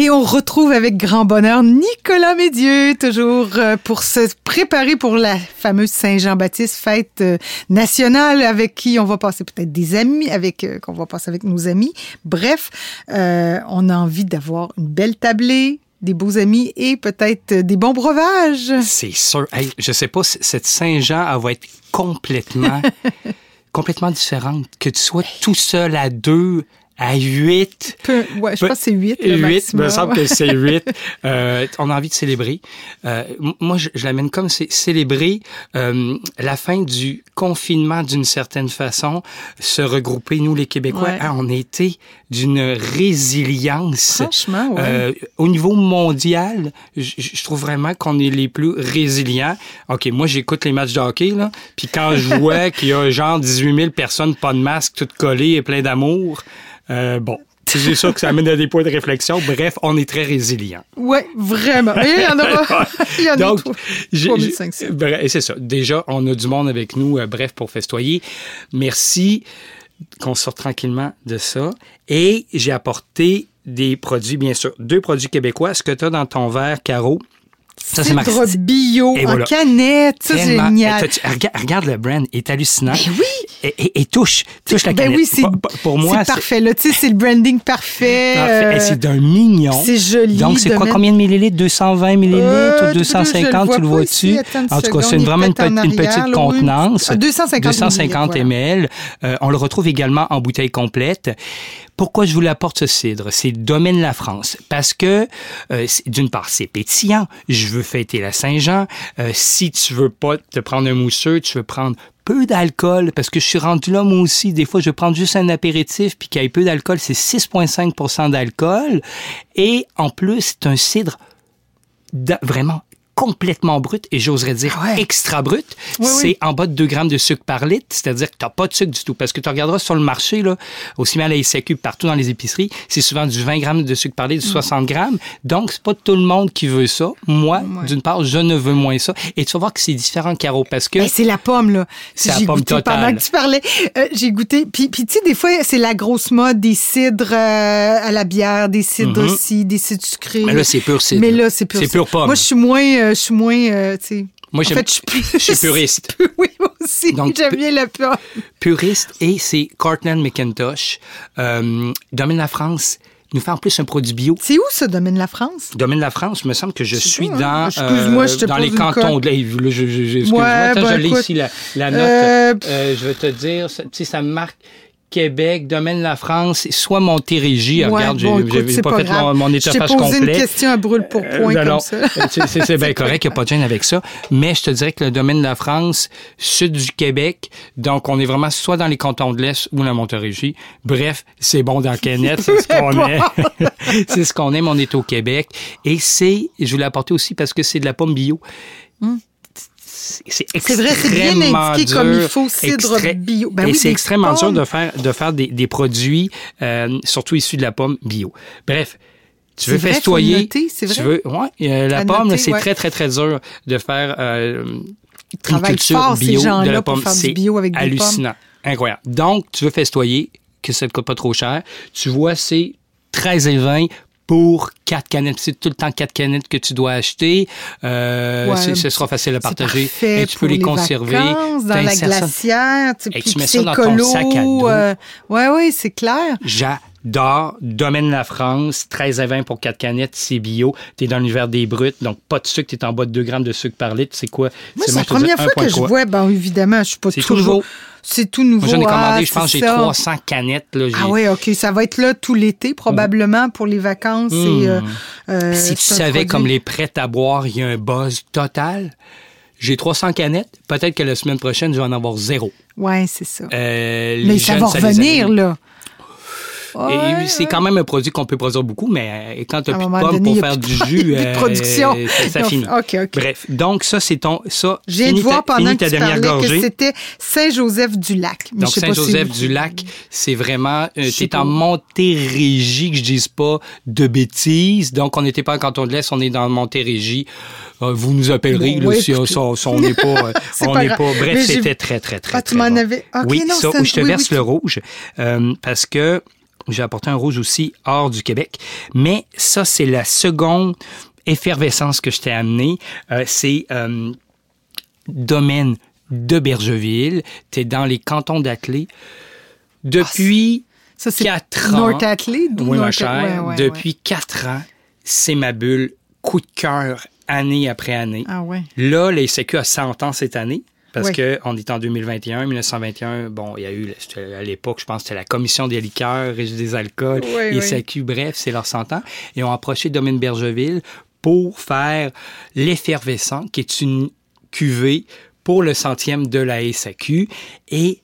Et on retrouve avec grand bonheur Nicolas Médieu, toujours euh, pour se préparer pour la fameuse Saint-Jean-Baptiste, fête euh, nationale avec qui on va passer peut-être des amis, avec euh, qu'on va passer avec nos amis. Bref, on a envie d'avoir une belle tablée, des beaux amis et peut-être des bons breuvages. C'est sûr. Hey, je sais pas, cette Saint-Jean, elle va être complètement, complètement différente. Que tu sois tout seul à deux, à 8. Peu, ouais, je pense que c'est 8. 8, il me semble que c'est 8. euh, on a envie de célébrer. Euh, moi, je, je l'amène comme c'est célébrer euh, la fin du confinement d'une certaine façon, se regrouper, nous les Québécois. Ouais. Ah, on a été d'une résilience. Franchement, ouais. Euh, au niveau mondial, je, je trouve vraiment qu'on est les plus résilients. OK, moi, j'écoute les matchs de hockey, là, puis quand je vois qu'il y a genre 18 000 personnes, pas de masque, toutes collées et plein d'amour, euh, bon, c'est sûr que ça amène à des points de réflexion. Bref, on est très résilient. Oui, vraiment. Et il y en aura. il y en Donc, a j'ai- 3500. j'ai- bref, C'est ça. Déjà, on a du monde avec nous, euh, bref, pour festoyer. Merci qu'on sorte tranquillement de ça. Et j'ai apporté des produits, bien sûr, deux produits québécois. Ce que tu as dans ton verre, Caro, ça, c'est marqué. bio Et en voilà. canette. Ça, c'est génial. Regarde, regarde le brand, il est hallucinant. Ben oui. Et, et- et touche, touche la Ben canette. oui, c'est Pour- moi, c'est parfait. Là, tu sais, c'est le branding parfait. parfait. euh, Et c'est d'un mignon. c'est joli Donc, c'est quoi, combien de millilitres? 220 millilitres Euh, ou 250, je le tu le vois-tu? En tout cas, c'est vraiment une, petite contenance. Ah, 250 250 millilitres, ml. On le retrouve également en bouteille complète. Pourquoi je vous l'apporte ce cidre? C'est Domaine la France. Parce que, euh, d'une part, c'est pétillant. Je veux fêter la Saint-Jean. Euh, si tu veux pas te prendre un mousseux, tu veux prendre peu d'alcool, parce que je suis rendu là, moi aussi. Des fois, je vais prendre juste un apéritif, puis qu'il y ait peu d'alcool, c'est 6,5% d'alcool. Et en plus, c'est un cidre vraiment complètement brut et j'oserais dire Ouais. extra brut. Oui, c'est oui. en bas de 2 grammes de sucre par litre, c'est-à-dire que tu n'as pas de sucre du tout. Parce que tu regarderas sur le marché, là, aussi mal à la SAQ, partout dans les épiceries, c'est souvent du 20 grammes de sucre par litre, Mm. du 60 grammes. Donc, c'est pas tout le monde qui veut ça. Moi, Ouais. d'une part, je ne veux moins ça. Et tu vas voir que c'est différent, Caro, parce que... Ben, c'est la pomme, là. C'est la pomme goûté totale. Pendant que tu parlais, euh, j'ai goûté. Puis, puis tu sais, des fois, c'est la grosse mode des cidres euh, à la bière, des cidres Mhm. aussi, des cidres sucrés. Mais là, c'est pur cidre. Mais là, c'est pur pomme. Moi, je suis moins, euh, je suis moins, euh, tu sais. Moi, en fait, je suis plus. je suis puriste. oui, moi aussi. J'aime bien la pomme. puriste et c'est Cortland McIntosh. Euh, Domaine la France nous fait en plus un produit bio. C'est où ça, Domaine la France? Domaine la France, il me semble que je suis pas, dans, hein. Excuse-moi, je te dans les cantons de je, je, je- excuse-moi. Attends, ben, je l'ai ici, la, note. euh, Euh, je vais te dire, sais, ça me marque Québec, Domaine la France, soit Montérégie. Ouais, Regarde, bon, j'ai- j'ai pas, pas fait grave. mon, mon Je t'ai étapage posé complet. une question à brûle pour Euh, point non, comme ça. C'est- bien correct, il n'y a pas de gêne avec ça. Mais je te dirais que le domaine de la France, sud du Québec, donc on est vraiment soit dans les cantons de l'Est ou la Montérégie. Bref, c'est bon dans canette, c'est ce qu'on aime. c'est ce qu'on aime, on est au Québec. Et c'est, je voulais apporter aussi parce que c'est de la pomme bio. C'est. C'est vrai, bien extrêmement comme il dur, faut, cidre extré- bio. Ben et oui, c'est extrêmement dur de faire, de faire des, des produits, euh, surtout issus de la pomme bio. Bref, tu veux festoyer. noter, Tu veux, ouais, euh, la À pomme, c'est ouais. très, très, très dur de faire euh, une culture fort, ces bio de la pomme. C'est bio hallucinant. Incroyable. Donc, tu veux festoyer, que ça ne te coûte pas trop cher. Tu vois, c'est 13 et 20 pour quatre canettes. C'est tout le temps quatre canettes que tu dois acheter. Euh, Ouais, ce sera facile à partager. Et tu peux les conserver. vacances, dans la ça- glacière, tu Et tu mets ça dans ton sac à dos. euh, ouais, ouais, c'est clair. J'adore. Domaine la France, 13 à 20 pour 4 canettes, c'est bio. Tu es dans l'univers des bruts, donc pas de sucre, tu es en bas de 2 grammes de sucre par litre. C'est quoi? Moi, c'est la première fois que je 1,3. vois, ben évidemment, je suis pas toujours... C'est tout nouveau. Moi, j'en ai commandé, ah, je pense, j'ai ça. 300 canettes. Là, Ah oui, OK. Ça va être là tout l'été, probablement, pour les vacances. Et, euh, euh, si tu savais produit. comme les prêts à boire, il y a un buzz total. J'ai 300 canettes. Peut-être que la semaine prochaine, je vais en avoir zéro. Ouais, c'est ça. Euh, Mais ça jeunes, va revenir, là. Et Ouais, c'est quand même un produit qu'on peut produire beaucoup, mais euh, quand tu n'as plus de pommes donné, pour faire du jus, euh, production. ça, finit. OK, OK. Bref, donc ça, c'est ton... Ça, viens de voir ta, pendant que ta tu dernière parlais gorgée. que c'était Saint-Joseph-du-Lac. Donc, si- Saint-Joseph-du-Lac, c'est vraiment... Euh, T'es en. Montérégie, que je dise pas de bêtises. Donc, on n'était pas en canton de l'Est, on est dans Montérégie. Euh, vous nous appellerez Bon, là, si, on n'est pas... euh, on n'est pas... Bref, j'ai- c'était très, très, très, Ah, tu très m'en bon. avais- oui, ça, je te verse le tu- rouge, euh, parce que J'ai apporté un rouge aussi hors du Québec. Mais ça, c'est la seconde effervescence que je t'ai amené. Euh, c'est euh, domaine de Bergeville. Tu es dans les cantons d'Athlée. Depuis Ça, c'est quatre ans. North Athlée, Oui, ma chère. ouais, ouais, depuis ouais. quatre ans, c'est ma bulle coup de cœur année après année. Ah ouais. Là, la SAQ a 100 ans cette année. Parce Oui. que on est en 2021, 1921, bon, il y a eu, à l'époque, je pense, c'était la Commission des liqueurs, des alcools, Oui, oui. SAQ, bref, c'est leur 100 ans. Et ont approché Domaine Bergeville pour faire l'effervescent, qui est une cuvée pour le centième de la SAQ. Et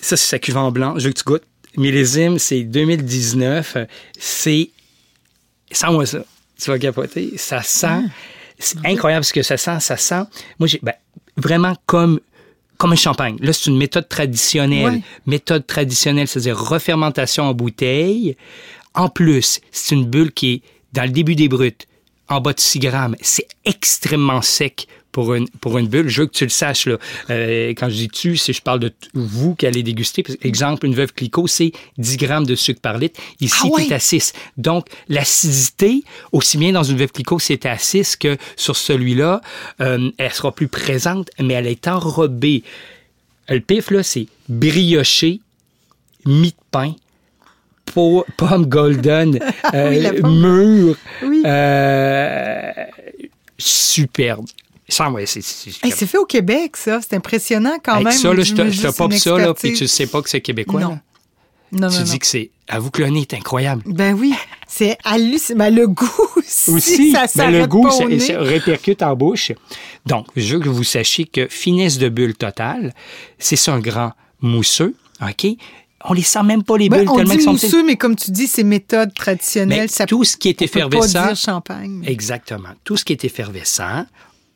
ça, c'est sa cuve en blanc. Je veux que tu goûtes. Millésime, c'est 2019. C'est. Sens-moi ça. Tu vas capoter. Ça sent. Ah. C'est incroyable ce que ça sent. Ça sent. Moi, j'ai. ben, vraiment comme. Comme un champagne. Là, c'est une méthode traditionnelle. Ouais. Méthode traditionnelle, c'est-à-dire refermentation en bouteille. En plus, c'est une bulle qui est dans le début des brutes, en bas de 6 grammes. C'est extrêmement sec pour une, pour une bulle. Je veux que tu le saches. Là. Euh, quand je dis tu, c'est je parle de vous qui allez déguster. Exemple, une veuve Clicquot, c'est 10 grammes de sucre par litre. Ici, Ah ouais? tu à 6. Donc, l'acidité, aussi bien dans une veuve Clicquot, c'est à 6 que sur celui-là, euh, elle sera plus présente, mais elle est enrobée. Le pif, là, c'est brioché, mie de pain, po- pomme golden, oui, euh, pomme. mûre, Oui. euh, superbe. Ça, ouais, c'est- Hey, c'est fait au Québec, ça. C'est impressionnant quand Avec même. ça, là, je te, je te pop ça, là, puis tu sais pas que c'est québécois. Non. là. Non, tu non, dis non. que c'est. Avoue que le nez est incroyable. Ben oui, c'est hallucinant. Ben, le goût aussi, Aussi, ça ben, le goût pas au ça, ça répercute en bouche. Donc, je veux que vous sachiez que finesse de bulle totale, c'est ça un grand mousseux, OK? On les sent même pas, les Ben, bulles, on tellement dit qu'ils sont mousseux, mais comme tu dis, c'est méthode traditionnelle. Mais ça tout ce qui est on peut pas effervescent, dire champagne. mais- Exactement. Tout ce qui est effervescent,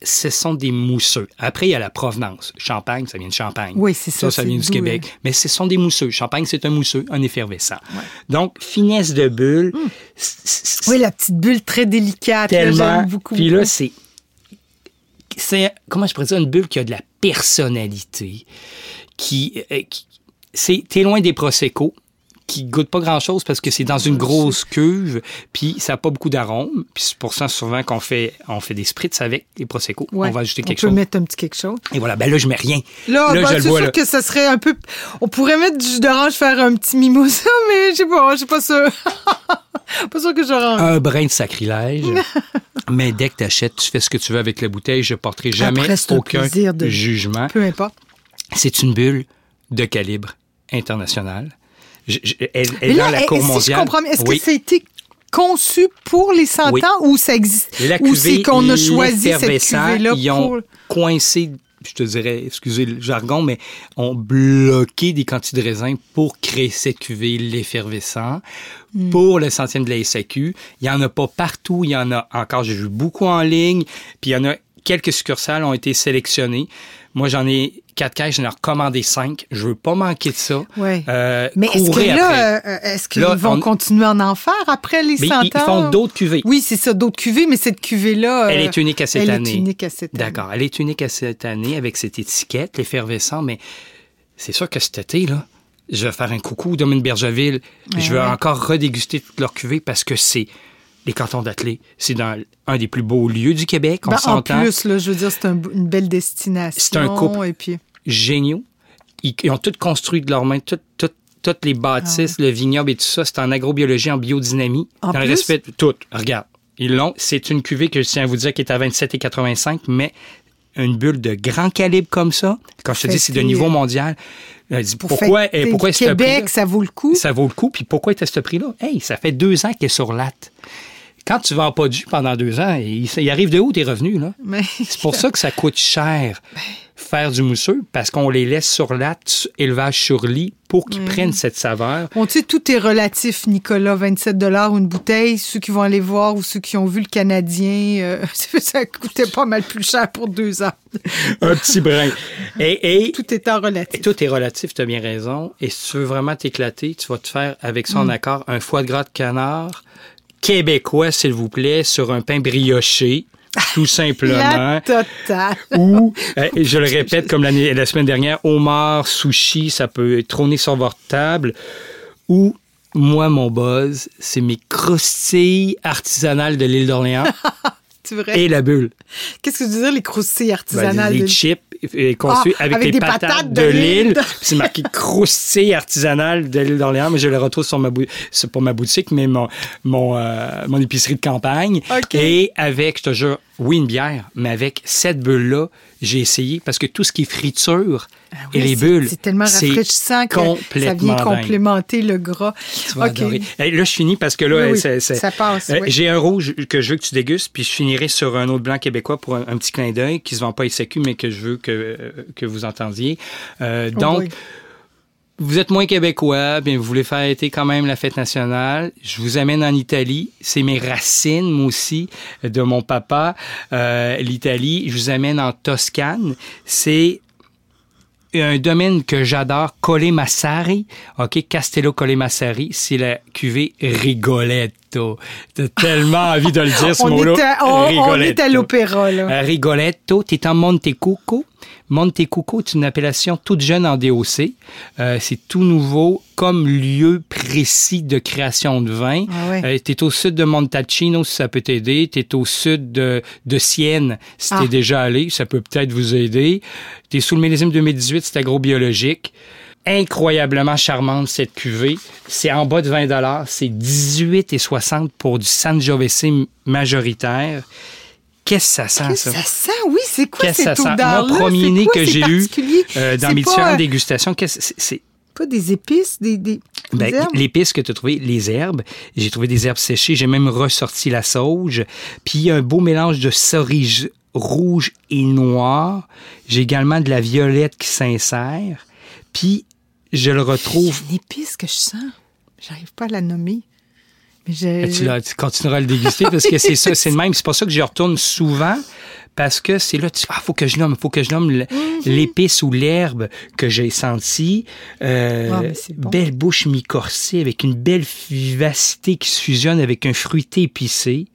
ce sont des mousseux. Après, il y a la provenance. Champagne, ça vient de Champagne. Oui, c'est ça, Ça, ça vient du Québec. euh, Mais ce sont des mousseux. Champagne, c'est un mousseux, un effervescent. Donc, finesse de bulle. c- Oui, la petite bulle très délicate. tellement. Beaucoup. Puis là, c'est. C'est. Comment je pourrais dire? Une bulle qui a de la personnalité. Qui. euh, qui- c'est, t'es loin des Prosecco qui goûtent pas grand chose parce que c'est dans une grosse cuve, puis ça n'a pas beaucoup d'arôme. Puis c'est pour ça souvent qu'on fait, on fait des spritz avec les Prosecco. Ouais. On va ajouter quelque On peut chose. mettre un petit quelque chose. Et voilà, ben là, je mets rien. Là, ben, je le vois, sûr là. que ça serait un peu. On pourrait mettre du jus d'orange, faire un petit mimosa, mais je sais pas, je suis pas sûre. pas sûr que j'aurais. Un brin de sacrilège. mais dès que tu achètes, tu fais ce que tu veux avec la bouteille. Je porterai jamais Après, aucun de- jugement. Peu importe. C'est une bulle de calibre international. Je- je- elle dans la si je comprends est-ce Oui. que ça a été conçu pour les 100 Oui. ans ou ça existe? La ou c'est cuvée, qu'on a choisi cette cuvée-là ils ont coincé, je te dirais, excusez le jargon, mais ont bloqué des quantités de raisin pour créer cette cuvée, l'effervescent, Hmm. pour le centième de la SAQ. Il n'y en a pas partout, il y en a encore, j'ai vu beaucoup en ligne, puis il y en a quelques succursales ont été sélectionnées. Moi, j'en ai quatre caisses, j'en ai recommandé cinq. Je veux pas manquer de ça. Ouais. Euh, Mais est-ce que là, euh, est-ce qu'ils vont on- continuer à en faire après les Mais 100 ans? ils, font d'autres cuvées. Oui, c'est ça, d'autres cuvées, mais cette cuvée-là... Elle euh, est unique à cette elle année. est unique à cette année. D'accord. Elle est unique à cette année avec cette étiquette, l'effervescent, mais c'est sûr que cet été, là, je vais faire un coucou au Domaine Bergeville. je vais ouais. encore redéguster toute leur cuvée parce que c'est les cantons d'Athlée. C'est dans un des plus beaux lieux du Québec, on Ben, en plus, là, je veux dire, c'est un- une belle destination. C'est un couple. Et puis, Géniaux. Ils, ils ont tout construit de leurs mains, tout- tout- toutes les bâtisses, le vignoble et tout ça. C'est en agrobiologie, en biodynamie. Ah En dans le plus? respect de tout. Regarde. Ils l'ont. C'est une cuvée que je tiens à vous dire qui est à 27,85, mais une bulle de grand calibre comme ça, quand je te dis c'est de niveau mondial, elle dit pour pourquoi, eh, pourquoi du est-ce que Québec, ça vaut le coup? ça vaut le coup, puis pourquoi est à ce prix-là? Hey, ça fait deux ans qu'elle est sur latte. Quand tu vends pas du pendant deux ans, il, il arrive de où tes revenus, là? Mais- C'est pour ça que ça coûte cher faire du mousseux, parce qu'on les laisse sur latte, élevage sur lit, pour qu'ils prennent cette saveur. Bon, tu sais, tout est relatif, Nicolas. 27 une bouteille. Ceux qui vont aller voir ou ceux qui ont vu le Canadien, euh, ça coûtait pas mal plus cher pour deux ans. Un petit brin. Et, et Tout est en relatif. tout est relatif, tu as bien raison. Et si tu veux vraiment t'éclater, tu vas te faire avec ça en accord un foie de gras de canard québécois, s'il vous plaît, sur un pain brioché, tout simplement. Ou, euh, je le répète, comme la semaine dernière, homard, sushi, ça peut trôner sur votre table. Ou Moi, mon buzz, c'est mes croustilles artisanales de l'île d'Orléans C'est vrai. et la bulle. Qu'est-ce que tu veux dire, les croustilles Ben, artisanales? les de- chips euh, conçus Ah, avec, avec les des patates, patates de de l'île. C'est marqué croustilles artisanales de l'île d'Orléans, mais je le retrouve sur ma bou- c'est pas ma boutique, mais mon, mon, euh, mon épicerie de campagne. Et avec, je te jure, oui, une bière, mais avec cette bulle-là, j'ai essayé parce que tout ce qui est friture et Ouais, les bulles, C'est tellement rafraîchissant que ça vient dingue. complémenter le gras. Tu vas OK. adorer. Hey, là, je finis parce que là, Oui, oui, ça passe, Euh. J'ai un rouge que je veux que tu dégustes, puis je finirai sur un autre blanc québécois pour un, un petit clin d'œil qui se vend pas SAQ, mais que je veux que, euh, que vous entendiez. Euh, Oh donc. Vous êtes moins québécois, bien vous voulez faire été quand même la fête nationale. Je vous amène en Italie. C'est mes racines, moi aussi, de mon papa. Euh, L'Italie. Je vous amène en Toscane. C'est un domaine que j'adore, Colemassari. OK, Castello Colemassari. C'est la cuvée Rigoletto. T'as tellement envie de le dire, ce on, mot-là. était, on, est à l'opéra, là. Euh, Rigoletto, tu es en Montecucco. Montecucco est une appellation toute jeune en DOC. Euh, c'est tout nouveau comme lieu précis de création de vin. Ah tu es au sud de Montalcino, si ça peut t'aider. Tu es au sud de, de Sienne, si Ah. tu déjà allé. Ça peut peut-être vous aider. Tu es sous le millésime 2018, c'est agrobiologique. Incroyablement charmante, cette cuvée. C'est en bas de 20 C'est 18,60 pour du Sangiovese majoritaire. Qu'est-ce que ça sent, Qu'est-ce ça? que ça? sent? Oui, c'est quoi Qu'est-ce que cette ça sent? odeur-là? Moi, premier nez que j'ai eu euh, dans mes pas, différentes dégustations, qu'est-ce- c'est- c'est Pas des épices, des, des, des ben, herbes? l'épice que tu as trouvé, les herbes. J'ai trouvé des herbes séchées. J'ai même ressorti la sauge. Puis un beau mélange de cerise rouge et noir. J'ai également de la violette qui s'insère. Puis je le retrouve. une épice que je sens. J'arrive pas à la nommer. Mais je... Tu, tu continueras à le déguster parce que c'est ça, c'est le même. C'est pour ça que j'y retourne souvent parce que c'est là, tu ah, faut que je nomme, faut que je nomme l- l'épice ou l'herbe que j'ai senti. Euh, Ah, c'est bon. Belle bouche mi-corsée avec une belle vivacité qui se fusionne avec un fruité épicé.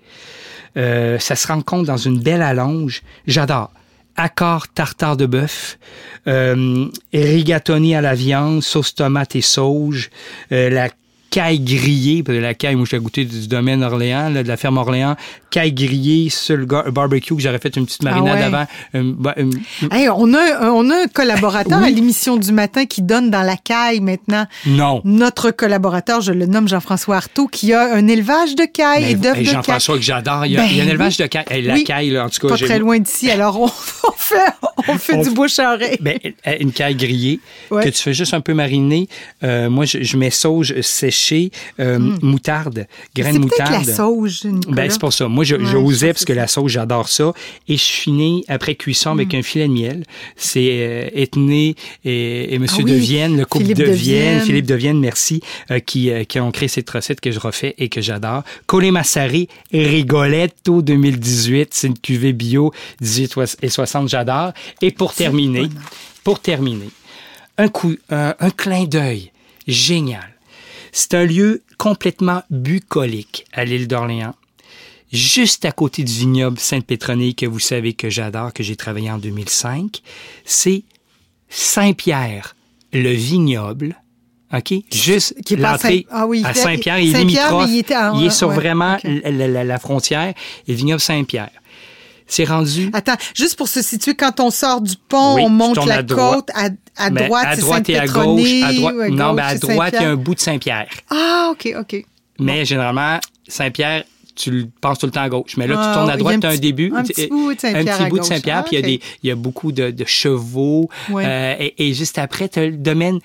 Euh, ça se rencontre dans une belle allonge. J'adore. Accord tartare de bœuf, euh, rigatoni à la viande, sauce tomate et sauge, euh, la caille grillée, la caille, moi, je l'ai goûté du domaine Orléans, là, de la ferme Orléans, caille grillée sur le barbecue que j'aurais fait une petite marinade ouais. avant. Euh, bah, euh, Hey, on, a, un- on a un collaborateur Oui. à l'émission du matin qui donne dans la caille maintenant. non. Notre collaborateur, je le nomme Jean-François Artaud, qui a un élevage de caille et d'œufs hey, de. Jean-François, que j'adore. Il y a, Ben il y a un oui. élevage de caille. Hey, la Oui. caille, là, en tout cas, Pas j'ai- très loin d'ici, alors on, on fait, on fait On du bouche à oreille. Ben, une caille grillée Ouais. que tu fais juste un peu mariner. Euh, moi, je, je mets sauge séchée, euh, moutarde, graines Hmm. C'est de peut-être moutarde. la sauge. Ben, c'est pour ça. Moi, je, Ouais, parce que la sauce, j'adore ça. Et je finis après cuisson Hmm. avec un filet de miel. C'est euh, Etné et, et Monsieur Ah oui, de Vienne, le couple de, de Vienne. Philippe de Vienne, merci, euh, qui, euh, qui ont créé cette recette que je refais et que j'adore. Colé Massari Rigoletto 2018. C'est une cuvée bio 18 et 60, j'adore. Et pour terminer, pour terminer, un coup, un, un clin d'œil génial. C'est un lieu complètement bucolique à l'île d'Orléans, juste à côté du vignoble Sainte-Pétronille que vous savez que j'adore, que j'ai travaillé en 2005. C'est Saint-Pierre, le vignoble. OK? Juste qui est Saint- ah oui, à il Saint-Pierre, il est Saint-Pierre, limitrophe. mais il était en- il est sur ouais, vraiment la- la frontière et le vignoble Saint-Pierre. C'est rendu? Attends, juste pour se situer, quand on sort du pont, Oui, on monte la à droite. côte, à, à droite, à droite et à gauche. À droite, non, gauche, ben à droite, il y a un bout de Saint-Pierre. Ah, OK, OK. Mais généralement, Saint-Pierre, tu le penses tout le temps à gauche. Mais là, Ah, tu tournes à il droite, tu as un début. un petit bout de Saint-Pierre Un petit à bout de gauche. Saint-Pierre, Ah, puis il y a ok. des- il y, a beaucoup de, de chevaux. Euh, et, et juste après, tu as le domaine.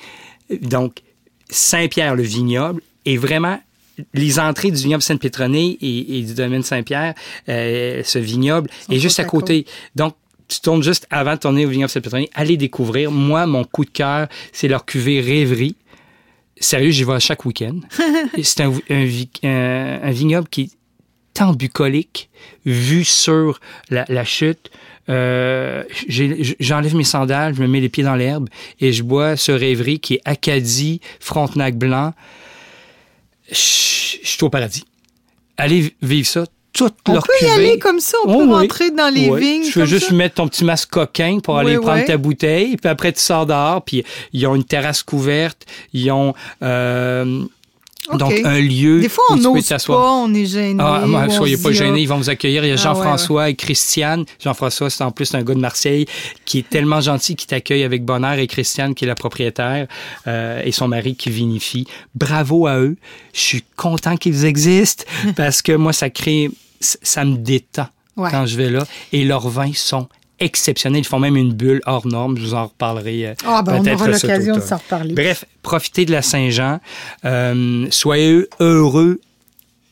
Donc, Saint-Pierre, le vignoble, est vraiment. Les entrées du vignoble Sainte-Pétronée et, et du domaine Saint-Pierre, euh, ce vignoble, est juste à côté. Donc, tu tournes juste avant de tourner au vignoble Sainte-Pétronée. Allez découvrir. Moi, mon coup de cœur, c'est leur cuvée Rêverie. Sérieux, j'y vais à chaque week-end. C'est un, un vi- un- un vignoble qui est tant bucolique, vu sur la, la chute. Euh, J'enlève mes sandales, je me mets les pieds dans l'herbe et je bois ce rêverie qui est Acadie, Frontenac blanc. Je je suis au paradis. Allez vivre ça. Toute On leur peut y aller comme ça, on Oh, peut oui. rentrer dans les vignes. Tu veux comme juste ça. mettre ton petit masque coquin pour aller Oui, prendre ta bouteille, puis après tu sors dehors, puis ils ont une terrasse couverte, ils ont euh, Donc, un lieu Des fois, où on n'ose pas, on est gêné. Ah, moi, soyez pas gênés, ah, ils vont vous accueillir. Il y a Ah, Jean-François et Christiane. Jean-François, c'est en plus un gars de Marseille qui est tellement gentil, qui t'accueille avec bonheur, et Christiane, qui est la propriétaire, euh, et son mari qui vinifie. Bravo à eux. Je suis content qu'ils existent parce que moi, ça crée, ça me détend Ouais. quand je vais là. Et leurs vins sont exceptionnels. Ils font même une bulle hors norme. Je vous en reparlerai euh, Ah, ben, on aura l'occasion de s'en reparler. Bref, profitez de la Saint-Jean. Euh, soyez heureux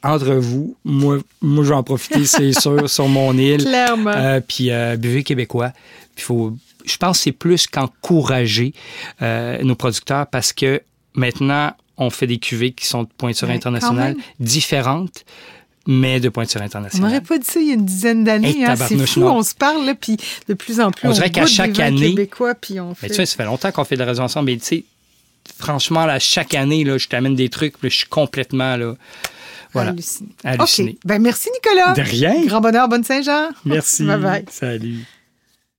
entre vous. Moi, moi je vais en profiter, c'est sûr, sur mon île. Clairement. Euh, puis euh, buvez québécois. Puis faut, je pense que c'est plus qu'encourager nos producteurs parce que maintenant, on fait des cuvées qui sont de pointure internationale, différentes, mais de pointure On internationale. n'aurait pas dit ça il y a une dizaine d'années. Hey, hein. C'est fou, non. on se parle, là, puis de plus en plus, On on, dirait qu'à chaque année- québécois, puis on Mais fait... tu sais, ça fait longtemps qu'on fait de la radio ensemble, mais tu sais, franchement, là, chaque année, là, je t'amène des trucs, puis je suis complètement, là, voilà, halluciné. halluciné. OK. Ben, merci, Nicolas. De rien. Grand bonheur, bonne Saint-Jean. Merci. Bye bye. Salut.